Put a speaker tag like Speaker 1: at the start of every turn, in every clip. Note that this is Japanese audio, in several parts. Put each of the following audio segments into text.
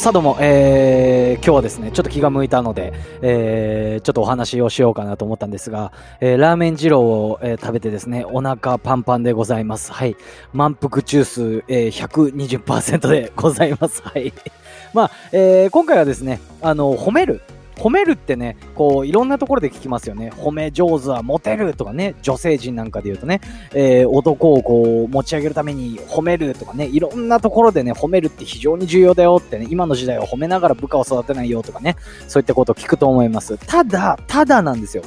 Speaker 1: さあどうも、えー、今日はですね、ちょっと気が向いたので、えー、ちょっとお話をしようかなと思ったんですが、えー、ラーメン二郎を、えー、食べてですね、お腹パンパンでございます。はい。満腹中枢、えー、120%でございます。はい。まあ、えー、今回はですね、あの、褒める。褒めるってね、こう、いろんなところで聞きますよね。褒め上手はモテるとかね、女性陣なんかで言うとね、えー、男をこう、持ち上げるために褒めるとかね、いろんなところでね、褒めるって非常に重要だよってね、今の時代は褒めながら部下を育てないよとかね、そういったことを聞くと思います。ただ、ただなんですよ。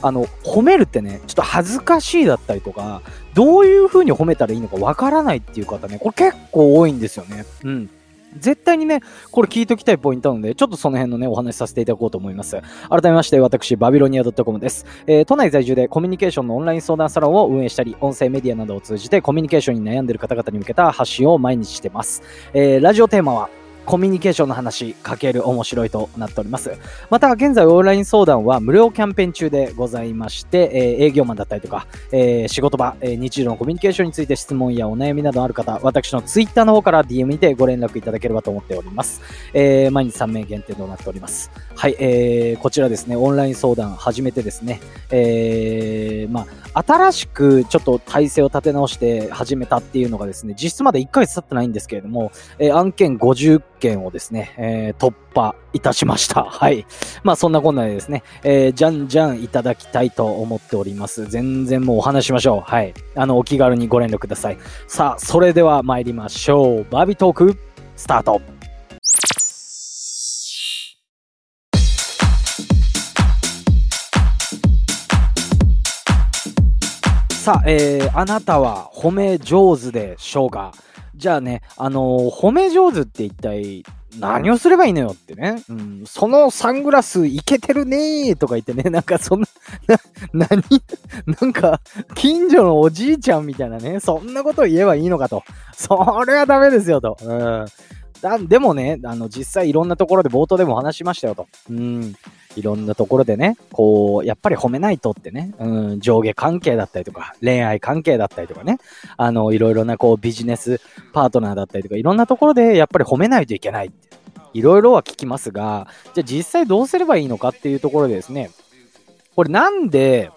Speaker 1: あの、褒めるってね、ちょっと恥ずかしいだったりとか、どういう風に褒めたらいいのかわからないっていう方ね、これ結構多いんですよね。うん。絶対にね、これ聞いときたいポイントなので、ちょっとその辺のね、お話しさせていただこうと思います。改めまして、私、バビロニア .com です。えー、都内在住でコミュニケーションのオンライン相談サロンを運営したり、音声メディアなどを通じてコミュニケーションに悩んでいる方々に向けた発信を毎日してます。えー、ラジオテーマは、コミュニケーションの話かける面白いとなっております。また、現在オンライン相談は無料キャンペーン中でございまして、えー、営業マンだったりとか、えー、仕事場、えー、日常のコミュニケーションについて質問やお悩みなどある方、私のツイッターの方から DM にてご連絡いただければと思っております。えー、毎日3名限定となっております。はい、えー、こちらですね、オンライン相談始めてですね、えー、まあ、新しくちょっと体制を立て直して始めたっていうのがですね、実質まだ1ヶ月経ってないんですけれども、えー、案件50件をですね、えー、突破いたしました。はい。まあそんなこんなでですね、えー、じゃんじゃんいただきたいと思っております。全然もうお話しましょう。はい。あの、お気軽にご連絡ください。さあ、それでは参りましょう。バービートーク、スタート。さあ、えー、あなたは褒め上手でしょうかじゃあね、あのー、褒め上手って一体何をすればいいのよってね。うん、そのサングラスいけてるねーとか言ってね、なんかそんな、な、何？なんか、近所のおじいちゃんみたいなね、そんなことを言えばいいのかと。それはダメですよと。うん。だでもね、あの、実際いろんなところで冒頭でも話しましたよと。うん。いろんなところでね、こう、やっぱり褒めないとってね、うん、上下関係だったりとか、恋愛関係だったりとかね、あの、いろいろなこうビジネスパートナーだったりとか、いろんなところでやっぱり褒めないといけないって。いろいろは聞きますが、じゃあ実際どうすればいいのかっていうところでですね、これなんで、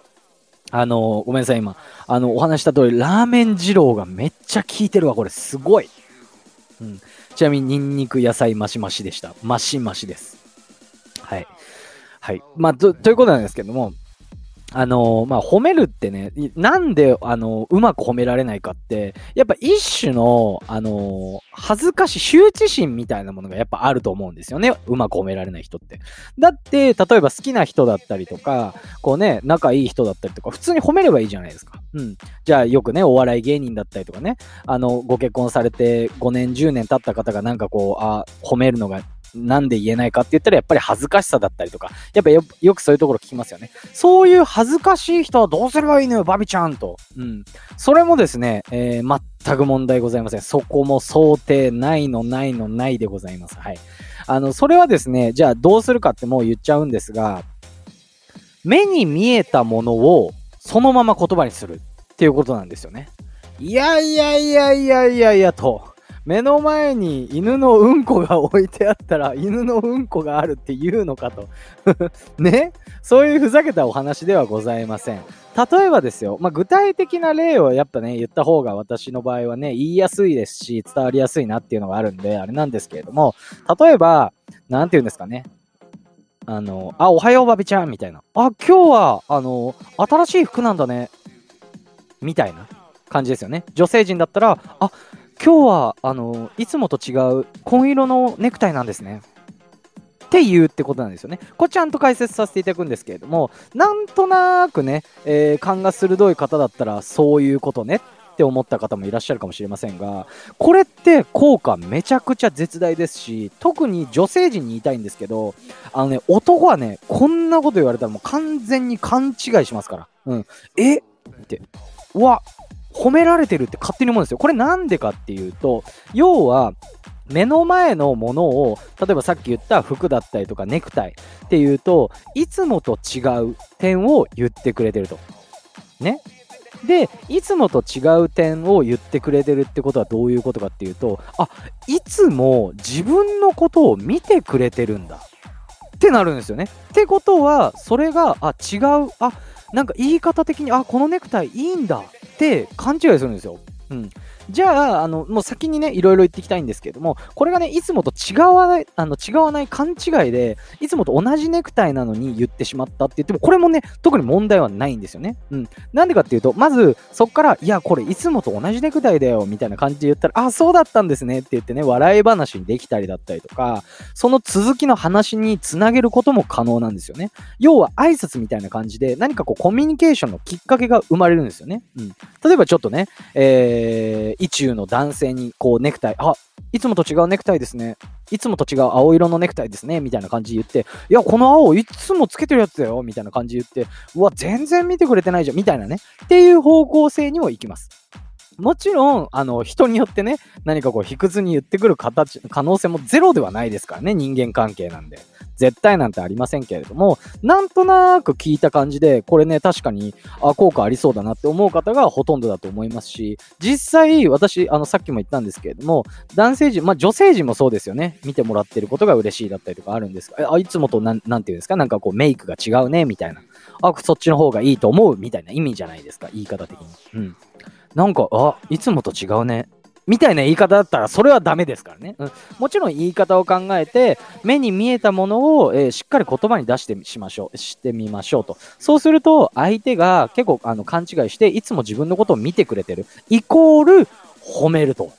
Speaker 1: あの、ごめんなさい、今、あの、お話した通り、ラーメン二郎がめっちゃ効いてるわ、これ、すごい。うん。ちなみに、ニンニク野菜マシマシでした。マシマシです。はい。はい。まあ、と、ということなんですけども、あの、まあ、褒めるってね、なんで、あの、うまく褒められないかって、やっぱ一種の、あの、恥ずかしい、羞恥心みたいなものがやっぱあると思うんですよね。うまく褒められない人って。だって、例えば好きな人だったりとか、こうね、仲いい人だったりとか、普通に褒めればいいじゃないですか。うん。じゃあ、よくね、お笑い芸人だったりとかね、あの、ご結婚されて5年、10年経った方がなんかこう、あ、褒めるのがなんで言えないかって言ったらやっぱり恥ずかしさだったりとか、やっぱよよくそういうところ聞きますよね。そういう恥ずかしい人はどうすればいいのよ、バビちゃんと。うん。それもですね、えー、全く問題ございません。そこも想定ないのないのないでございます。はい。あの、それはですね、じゃあどうするかってもう言っちゃうんですが、目に見えたものをそのまま言葉にするっていうことなんですよね。いやいやいやいやいやいやと。目の前に犬のうんこが置いてあったら犬のうんこがあるって言うのかと ね？そういうふざけたお話ではございません。例えばですよ、まあ、具体的な例をやっぱね、言った方が私の場合はね、言いやすいですし、伝わりやすいなっていうのがあるんで、あれなんですけれども、例えば、なんて言うんですかね。あの、あ、おはようバビちゃんみたいな。あ、今日は、あの、新しい服なんだね。みたいな感じですよね。女性陣だったら、あ、今日は、あの、いつもと違う紺色のネクタイなんですね。って言うってことなんですよね。これちゃんと解説させていただくんですけれども、なんとなくね、えー、勘が鋭い方だったら、そういうことねって思った方もいらっしゃるかもしれませんが、これって効果めちゃくちゃ絶大ですし、特に女性陣に言いたいんですけど、あのね、男はね、こんなこと言われたらもう完全に勘違いしますから。うん。え？って。わ、褒められてるって勝手に思うんですよ。これなんでかっていうと、要は、目の前のものを、例えばさっき言った服だったりとかネクタイっていうと、いつもと違う点を言ってくれてると。ね。で、いつもと違う点を言ってくれてるってことはどういうことかっていうと、あ、いつも自分のことを見てくれてるんだ。ってなるんですよね。ってことは、それが、あ、違う、あ、なんか言い方的に、あ、このネクタイいいんだって勘違いするんですよ。うん。じゃあ、あの、もう先にね、いろいろ言っていきたいんですけれども、これがね、いつもと違わない、あの、違わない勘違いで、いつもと同じネクタイなのに言ってしまったって言っても、これもね、特に問題はないんですよね。うん。なんでかっていうと、まず、そっから、いや、これいつもと同じネクタイだよ、みたいな感じで言ったら、あ、そうだったんですねって言ってね、笑い話にできたりだったりとか、その続きの話につなげることも可能なんですよね。要は、挨拶みたいな感じで、何かこう、コミュニケーションのきっかけが生まれるんですよね。うん。例えばちょっとね、えー、意中の男性にこうネクタイ、あ、いつもと違うネクタイですね。いつもと違う青色のネクタイですね。みたいな感じで言って、いや、この青いつもつけてるやつだよ。みたいな感じで言って、うわ、全然見てくれてないじゃん。みたいなね。っていう方向性にも行きます。もちろん、あの、人によってね、何かこう、卑屈に言ってくる形、可能性もゼロではないですからね、人間関係なんで。絶対なんてありませんけれども、なんとなく聞いた感じで、これね、確かに、あ、効果ありそうだなって思う方がほとんどだと思いますし、実際、私、あの、さっきも言ったんですけれども、男性陣、まあ、女性陣もそうですよね。見てもらってることが嬉しいだったりとかあるんですが、あ、いつもとなん、なんていうんですか、なんかこう、メイクが違うね、みたいな。あ、そっちの方がいいと思う、みたいな意味じゃないですか、言い方的に。うん。なんか、あ、いつもと違うね。みたいな言い方だったら、それはダメですからね。うん、もちろん言い方を考えて、目に見えたものを、えー、しっかり言葉に出してしましょう、してみましょうと。そうすると、相手が結構あの勘違いして、いつも自分のことを見てくれてる。イコール、褒めると。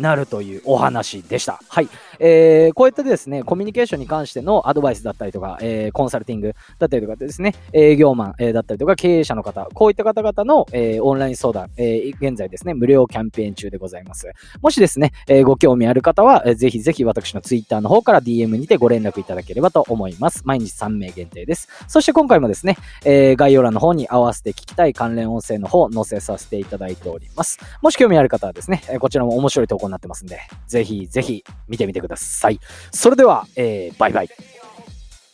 Speaker 1: なるというお話でした。はい。えー、こういったですね、コミュニケーションに関してのアドバイスだったりとか、えー、コンサルティングだったりとかですね、営業マン、えー、だったりとか、経営者の方、こういった方々の、えー、オンライン相談、えー、現在ですね、無料キャンペーン中でございます。もしですね、えー、ご興味ある方は、えー、ぜひぜひ私のツイッターの方から DM にてご連絡いただければと思います。毎日3名限定です。そして今回もですね、えー、概要欄の方に合わせて聞きたい関連音声の方、載せさせていただいております。もし興味ある方はですね、こちらも面白い投稿になってますんで、ぜひぜひ見てみてください。それでは、えー、バイバイ。